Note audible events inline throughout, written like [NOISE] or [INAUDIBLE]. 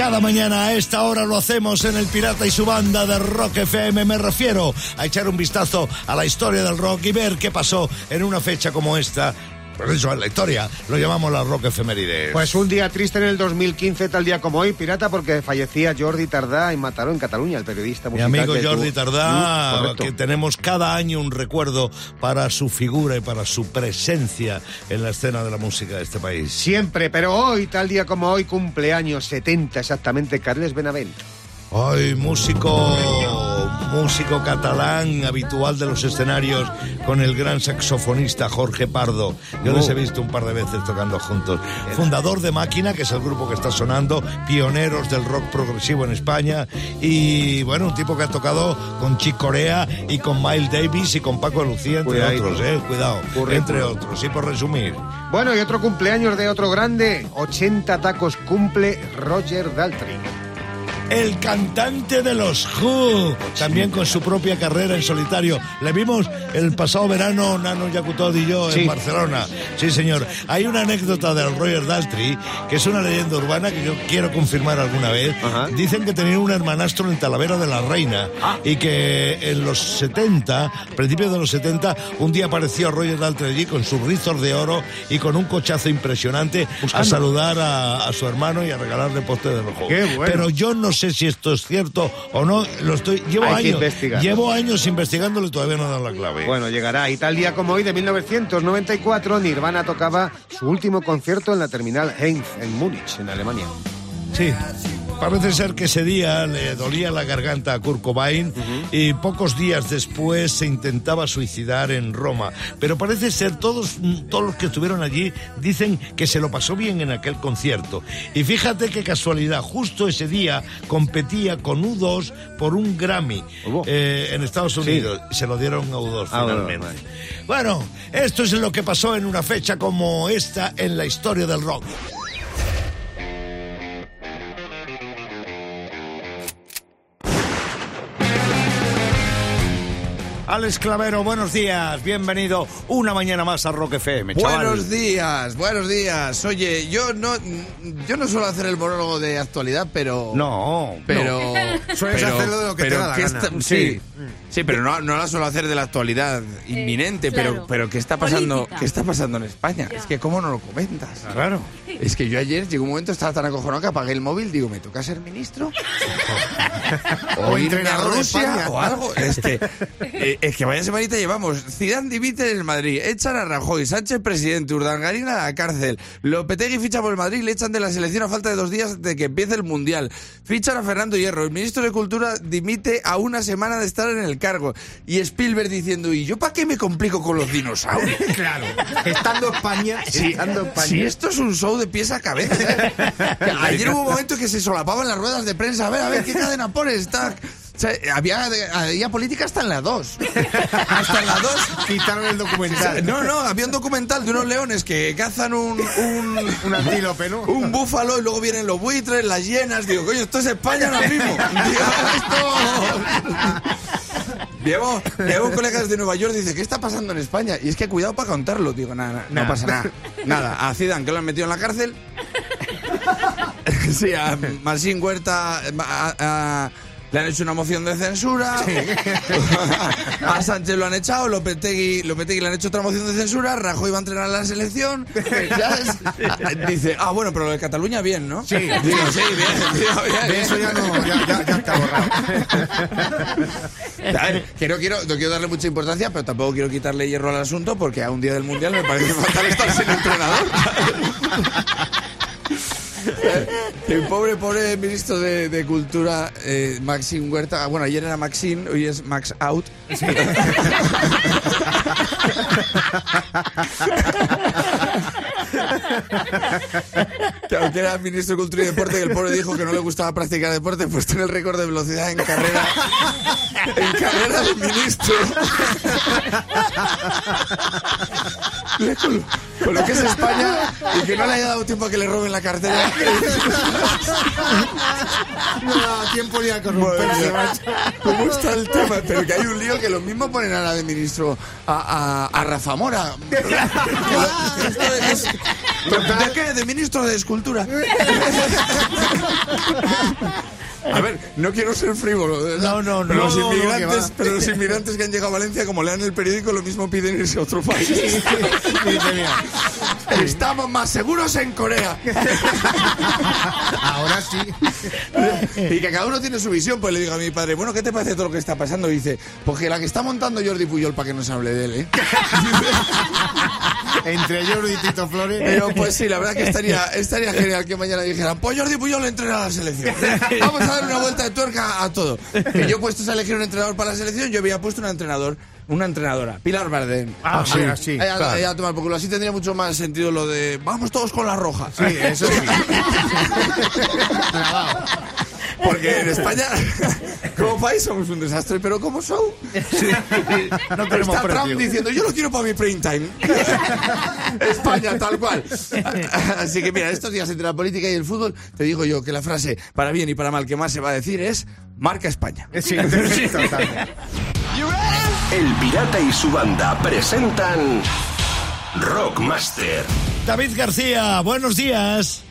Cada mañana a esta hora lo hacemos en El Pirata y su banda de Rock FM. Me refiero a echar un vistazo a la historia del rock y ver qué pasó en una fecha como esta por eso en la historia lo llamamos la rock efemérides. Pues un día triste en el 2015, tal día como hoy, pirata, porque fallecía Jordi Tardá y Mataró en Cataluña, el periodista Mi musical. amigo que Jordi Tardá, Mm, que tenemos cada año un recuerdo para su figura y para su presencia en la escena de la música de este país. Siempre, pero hoy, tal día como hoy, cumpleaños 70 exactamente, Carles Benavent. Hoy músico, músico catalán, habitual de los escenarios con el gran saxofonista Jorge Pardo. Yo les he visto un par de veces tocando juntos. Fundador de Máquina, que es el grupo que está sonando, pioneros del rock progresivo en España y bueno, un tipo que ha tocado con Chick Corea y con Miles Davis y con Paco de Lucía, entre Cuidadito. otros, eh, cuidado, entre otros. Y por resumir, Bueno, y otro cumpleaños de otro grande, 80 tacos cumple Roger Daltrey. El cantante de los Who, también con su propia carrera en solitario. Le vimos el pasado verano, Nano Yacutod y yo, Sí. en Barcelona. Sí, señor. Hay una anécdota del Roger Daltrey, que es una leyenda urbana que yo quiero confirmar alguna vez. Ajá. Dicen que tenía un hermanastro en Talavera de la Reina y que en los 70, principios de los 70, un día apareció Roger Daltrey allí con sus rizos de oro y con un cochazo impresionante a saludar a, a su hermano y a regalarle postre de rojo. Bueno. Pero yo no sé si esto es cierto o no. Lo estoy, llevo Hay años, llevo años investigándolo y todavía no dan la clave. Bueno, llegará. Y tal día como hoy, de 1994, Nirvana tocaba su último concierto en la terminal Heinz, en Múnich, en Alemania. Sí. Parece ser que ese día le dolía la garganta a Kurt Cobain y pocos días después se intentaba suicidar en Roma. Pero parece ser todos, todos los que estuvieron allí dicen que se lo pasó bien en aquel concierto. Y fíjate qué casualidad, justo ese día competía con U2 por un Grammy eh, en Estados Unidos. Se lo dieron a U2 Ah, bueno, finalmente. vale. Bueno, esto es lo que pasó en una fecha como esta en la historia del rock. Alex Clavero, buenos días, bienvenido una mañana más a Rock FM, chaval. Buenos días, buenos días. Oye, yo no, yo no suelo hacer el monólogo de actualidad, pero No, pero [LAUGHS] Sueles pero- hacerlo de lo que te da la ¿qué gana. está- sí, sí, pero no, no la suelo hacer de la actualidad inminente. claro. Pero, pero qué está pasando, Política. qué está pasando en España. Ya. Es que cómo no lo comentas. claro. Es que yo ayer llegó un momento estaba tan acojonado que apagué el móvil. Digo, ¿me toca ser ministro? [LAUGHS] [LAUGHS] o irme a Rusia España. o algo. Es que, eh, es que vaya semanita llevamos. Zidane dimite en el Madrid. Echan a Rajoy. Sánchez presidente. Urdangarín a la cárcel. Lopetegui ficha por el Madrid. Le echan de la selección a falta de dos días de que empiece el Mundial. Fichan a Fernando Hierro. El ministro de Cultura dimite a una semana de estar en el cargo. Y Spielberg diciendo, ¿y yo para qué me complico con los dinosaurios? [LAUGHS] Claro. Estando España, Sí, estando España. si esto es un show de pies a cabeza. ¿eh? [LAUGHS] Ayer hubo un momento que se solapaban las ruedas de prensa. A ver, a ver, ¿qué cadena O sea, había, había política hasta en la 2. [LAUGHS] Hasta en la 2. Quitaron el documental. No, no, había un documental de unos leones que cazan un, un, Un antílope, ¿no? un búfalo y luego vienen los buitres, las hienas. Digo, coño, esto es España ahora mismo. [LAUGHS] Digo, esto... Llevo, llevo colegas de Nueva York dice, ¿qué está pasando en España? Y es que cuidado para contarlo. Digo, nada, nada, no pasa nada. Nada, a Zidane que lo han metido en la cárcel. [LAUGHS] Sí, a Marcín Huerta a- a- le han hecho una moción de censura. [LAUGHS] A Sánchez lo han echado, Lopetegui, Lopetegui le han hecho otra moción de censura, Rajoy va a entrenar a la selección. [LAUGHS] ¿sabes? Dice, ah, bueno, pero lo de Cataluña bien, ¿no? Sí. Digo, sí, bien, bien, eso ya no, ya, ya- ya está borrado. Que no quiero, no quiero darle mucha importancia, pero tampoco quiero quitarle hierro al asunto porque a un día del mundial me parece fatal estar sin entrenador. [LAUGHS] El pobre, pobre ministro de, de Cultura, eh, Maxim Huerta. Bueno, ayer era Maxim, hoy es Max Out. Que aunque era ministro de Cultura y Deporte, que el pobre dijo que no le gustaba practicar deporte, pues tiene el récord de velocidad en carrera. En carrera de ministro. [LAUGHS] Con, lo que es España y que no le haya dado tiempo a que le roben la cartera. [LAUGHS] No tiempo ni a corromperse. ¿Cómo está el tema? Pero que hay un lío que lo mismo ponen ahora de ministro a, a, a Rafa Mora. [LAUGHS] ¿De qué? De ministro de Escultura. Ver, no quiero ser frívolo. de. No, no, no. Los, No, inmigrantes, pero los inmigrantes que han llegado a Valencia, como lean el periódico, lo mismo piden irse a otro país. [LAUGHS] Dice, mira, Estamos más seguros en Corea. [LAUGHS] ahora sí. [LAUGHS] Y que cada uno tiene su visión. Pues le digo a mi padre, bueno, ¿qué te parece todo lo que está pasando? Y dice, pues que la que está montando Jordi Puyol para que no se hable de él, ¿eh? [LAUGHS] Entre Jordi y Tito Flores. Pero pues sí, la verdad que estaría, estaría genial que mañana dijeran, pues Jordi Puyol entrena a la selección. Vamos a dar una vuelta de tuerca a todo. Que yo puestos a elegir un entrenador para la selección, yo había puesto un entrenador, una entrenadora, Pilar Bardem. Ah, sí, así. Ella- claro. ella a tomar por culo. así tendría mucho más sentido lo de vamos todos con la roja. Sí, eso sí. [LAUGHS] Porque en España, [LAUGHS] como país, somos un desastre, pero como show, No tenemos está Trump diciendo yo lo quiero para mi prime time. [LAUGHS] España, tal cual. Así que mira, estos días entre la política y el fútbol, te digo yo que la frase para bien y para mal que más se va a decir es marca España. Sí, total. El Pirata y su banda presentan Rockmaster. David García, buenos días.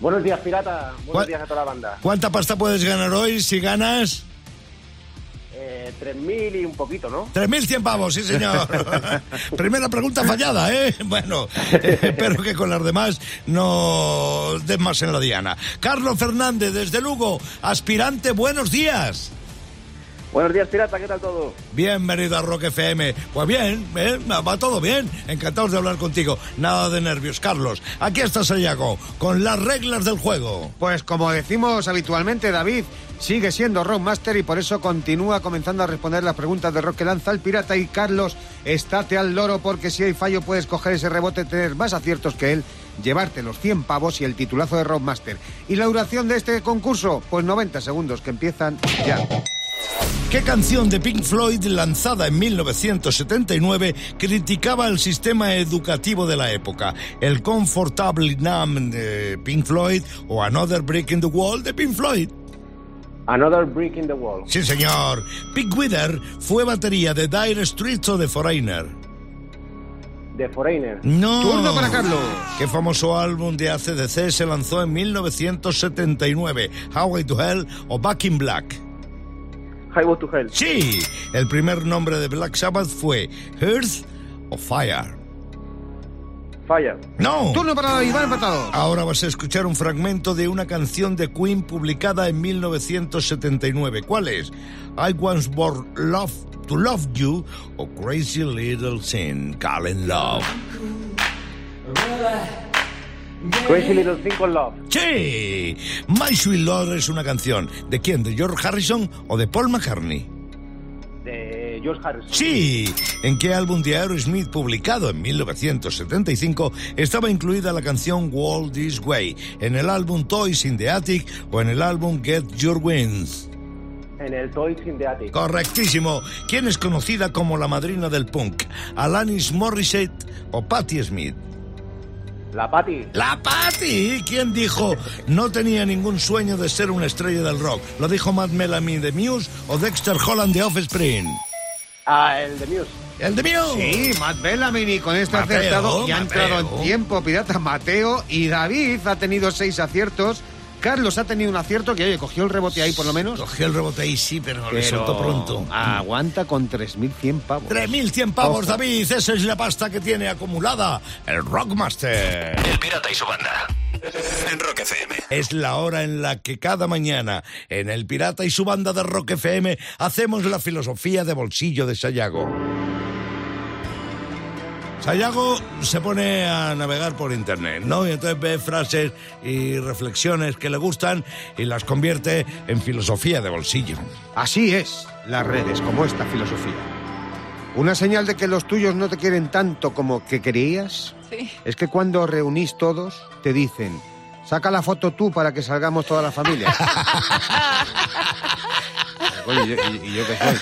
Buenos días, pirata. ¿Cuál- Buenos días a toda la banda. ¿Cuánta pasta puedes ganar hoy si ganas? Eh, 3.000 y un poquito, ¿no? 3.100 pavos, sí señor. [LAUGHS] Primera pregunta fallada, ¿eh? Bueno, eh, [LAUGHS] espero que con las demás no des más en la diana. Carlos Fernández, desde Lugo, aspirante, buenos días. Buenos días, pirata. ¿Qué tal todo? Bienvenido a Rock FM. Pues bien, ¿eh? va todo bien. Encantados de hablar contigo. Nada de nervios, Carlos. Aquí está Sayago, con las reglas del juego. Pues como decimos habitualmente, David sigue siendo Rockmaster y por eso continúa comenzando a responder las preguntas de rock que lanza el pirata. Y Carlos, estate al loro porque si hay fallo puedes coger ese rebote, tener más aciertos que él, llevarte los 100 pavos y el titulazo de Rockmaster. ¿Y la duración de este concurso? Pues 90 segundos que empiezan ya. ¿Qué canción de Pink Floyd lanzada en 1979 criticaba el sistema educativo de la época? ¿El Comfortable Numb de Pink Floyd o Another Brick in the Wall de Pink Floyd? Another Brick in the Wall. Sí, señor. Pink Wither fue batería de Dire Straits o de Foreigner. The Foreigner. No. Turno para Carlos. ¿Qué famoso álbum de ACDC se lanzó en 1979? Highway to Hell o Back in Black? Highway to Hell. Sí, el primer nombre de Black Sabbath fue Earth o Fire. Fire. No. Turno para David, van empatados. Ahora vas a escuchar un fragmento de una canción de Queen publicada en 1979. ¿Cuál es? I Once Born Love to Love You o Crazy Little Sin, Calling Love. Crazy Little Thing con Love. Sí, My Sweet Lord es una canción. ¿De quién? ¿De George Harrison o de Paul McCartney? De George Harrison. Sí, ¿en qué álbum de Aerosmith publicado en 1975 estaba incluida la canción Walk This Way? ¿En el álbum Toys in the Attic o en el álbum Get Your Wings? En el Toys in the Attic. Correctísimo. ¿Quién es conocida como la madrina del punk? ¿Alanis Morissette o Patti Smith? La Patty. ¡La Patti! ¿Quién dijo no tenía ningún sueño de ser una estrella del rock? ¿Lo dijo Matt Bellamy de Muse o Dexter Holland de Offspring? Ah, el de Muse. ¡El de Muse! Sí, Matt Bellamy y con este Mateo, acertado y ha Mateo. entrado en tiempo pirata Mateo y David ha tenido seis aciertos. Carlos ha tenido un acierto que, oye, cogió el rebote ahí por lo menos. Cogió el rebote ahí, sí, pero, le Pero soltó pronto. Aguanta con 3.100 pavos. 3.100 pavos, Ojo. David. Esa es la pasta que tiene acumulada el Rockmaster. El Pirata y su banda. En Rock FM. Es la hora en la que cada mañana en El Pirata y su banda de Rock FM hacemos la filosofía de bolsillo de Sayago. Sayago se pone a navegar por internet, ¿no? Y entonces ve frases y reflexiones que le gustan y las convierte en filosofía de bolsillo. Así es, las redes, como esta filosofía. Una señal de que los tuyos no te quieren tanto como que querías Sí. es que cuando reunís todos te dicen, saca la foto tú para que salgamos toda la familia. [LAUGHS] Oye, ¿y yo, y- y yo qué soy?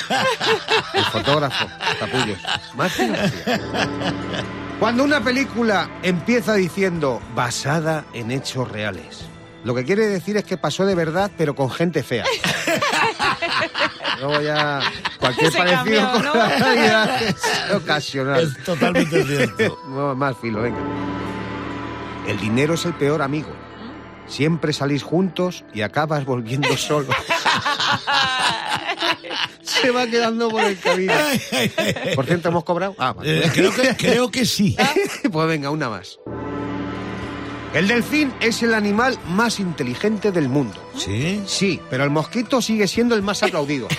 El fotógrafo, capullos. Más. Cuando una película empieza diciendo basada en hechos reales, lo que quiere decir es que pasó de verdad, pero con gente fea. Luego ya cualquier Se parecido cambió, con ¿no? la realidad es ocasional. Es totalmente cierto. No, más filo, venga. El dinero es el peor amigo. Siempre salís juntos y acabas volviendo solo. Se va quedando por el camino. Por cierto, ¿hemos cobrado? Ah, vale. Eh, creo, que, creo que sí. [LAUGHS] Pues venga, una más. El delfín es el animal más inteligente del mundo. ¿Sí? Sí, pero el mosquito sigue siendo el más aplaudido. [LAUGHS]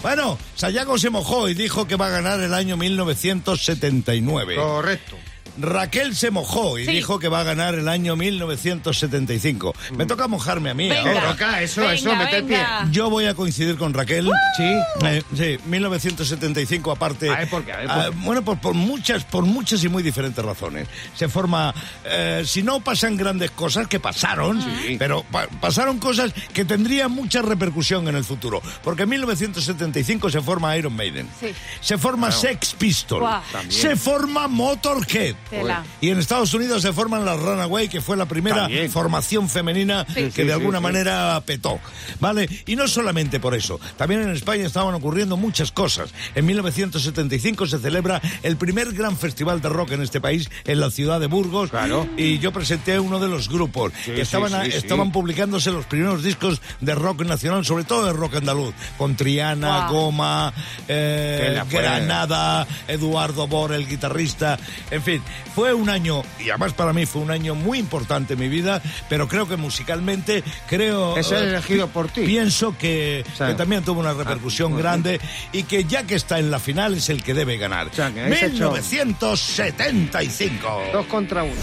Bueno, Sayago se mojó y dijo que va a ganar el año 1979. Correcto. Raquel se mojó y Sí. dijo que va a ganar el año 1975. Me toca mojarme a mí Venga. ahora. Toca, eso, Venga, eso, mete el pie. Yo voy a coincidir con Raquel. Sí. Eh, sí, 1975 aparte. A ver, ¿por qué? A ver, ¿por Ah, qué? bueno, por, por muchas, por muchas y muy diferentes razones. Se forma, eh, si no pasan grandes cosas que pasaron, pero pa- pasaron cosas que tendrían mucha repercusión en el futuro. Porque en 1975 se forma Iron Maiden, Sí. se forma Sex Pistols. También. se forma Motorhead. Tela. Y en Estados Unidos se forman las Runaway, que fue la primera También. formación femenina Sí. que Sí, de alguna sí. manera petó. ¿Vale? Y no solamente por eso. También en España estaban ocurriendo muchas cosas. En 1975 se celebra el primer gran festival de rock en este país, en la ciudad de Burgos. Claro. Y yo presenté uno de los grupos. Sí, estaban, a- estaban publicándose los primeros discos de rock nacional, sobre todo de rock andaluz, con Triana, Guau. Goma, eh, Granada, Eduardo Bor, el guitarrista. En fin, fue un año, y además para mí fue un año muy importante en mi vida, pero creo que musicalmente, creo... Es el eh, elegido por ti. Pienso que, también tuvo una repercusión ah, grande y que ya que está en la final es el que debe ganar. O sea, que habéis hecho- 1975. Dos contra uno.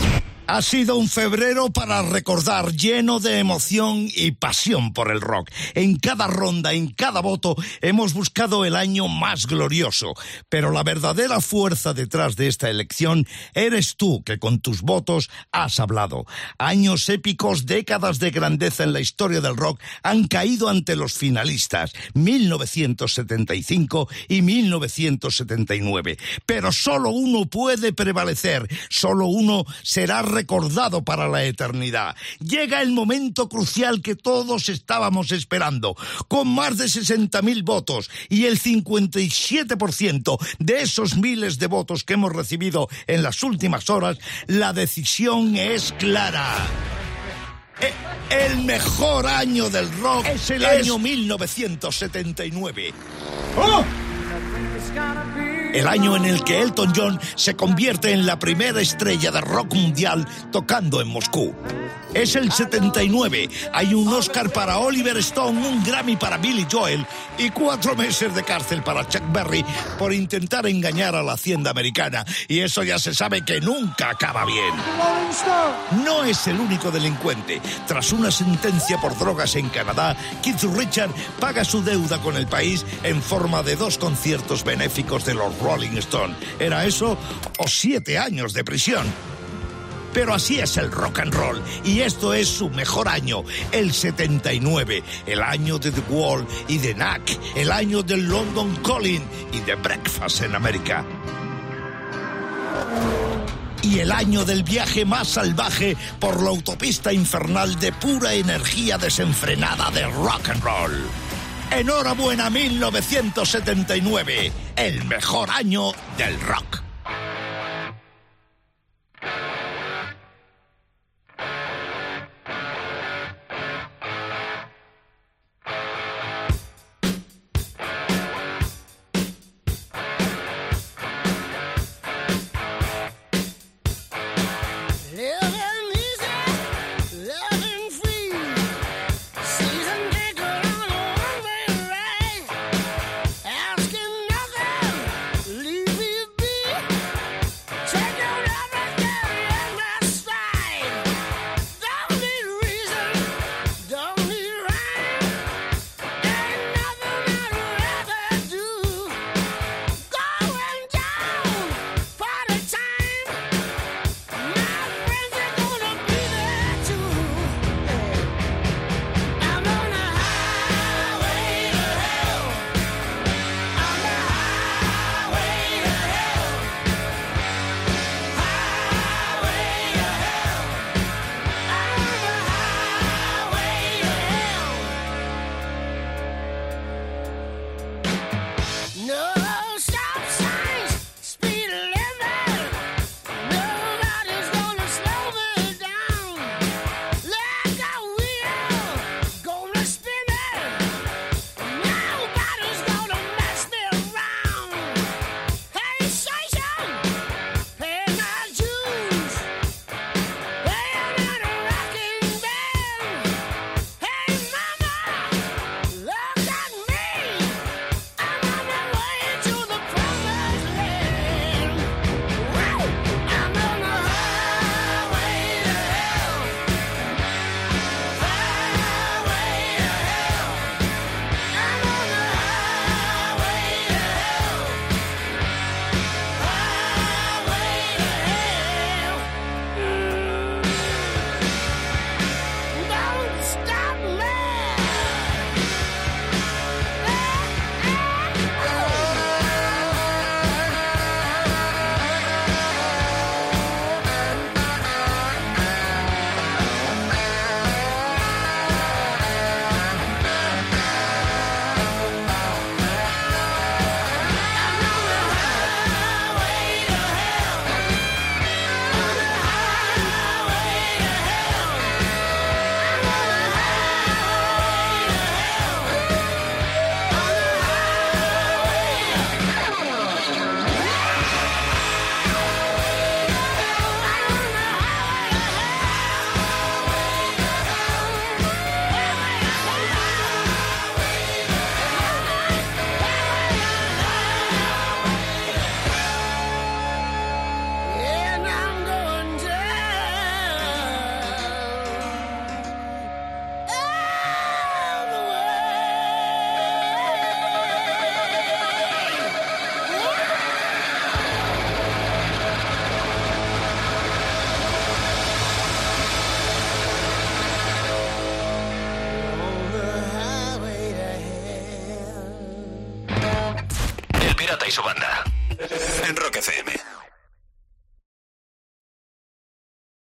Ha sido un febrero para recordar lleno de emoción y pasión por el rock. En cada ronda, en cada voto, hemos buscado el año más glorioso. Pero la verdadera fuerza detrás de esta elección eres tú que con tus votos has hablado. Años épicos, décadas de grandeza en la historia del rock han caído ante los finalistas, 1975 y 1979. Pero solo uno puede prevalecer, solo uno será recordado para la eternidad. Llega el momento crucial que todos estábamos esperando, con más de 60.000 votos y el 57% de esos miles de votos que hemos recibido en las últimas horas, la decisión es clara. E- El mejor año del rock es el año 1979. El año en el que Elton John se convierte en la primera estrella de rock mundial tocando en Moscú. Es el 79. Hay un Oscar para Oliver Stone, un Grammy para Billy Joel y cuatro meses de cárcel para Chuck Berry por intentar engañar a la hacienda americana. Y eso ya se sabe que nunca acaba bien. No es el único delincuente. Tras una sentencia por drogas en Canadá, Keith Richard paga su deuda con el país en forma de dos conciertos benéficos de los Rolling Stones. ¿Era eso o siete años de prisión? Pero así es el rock and roll y esto es su mejor año, el 79, el año de The Wall y de Knack, el año del London Calling y de Breakfast en América y el año del viaje más salvaje por la autopista infernal de pura energía desenfrenada de rock and roll. Enhorabuena 1979, el mejor año del rock.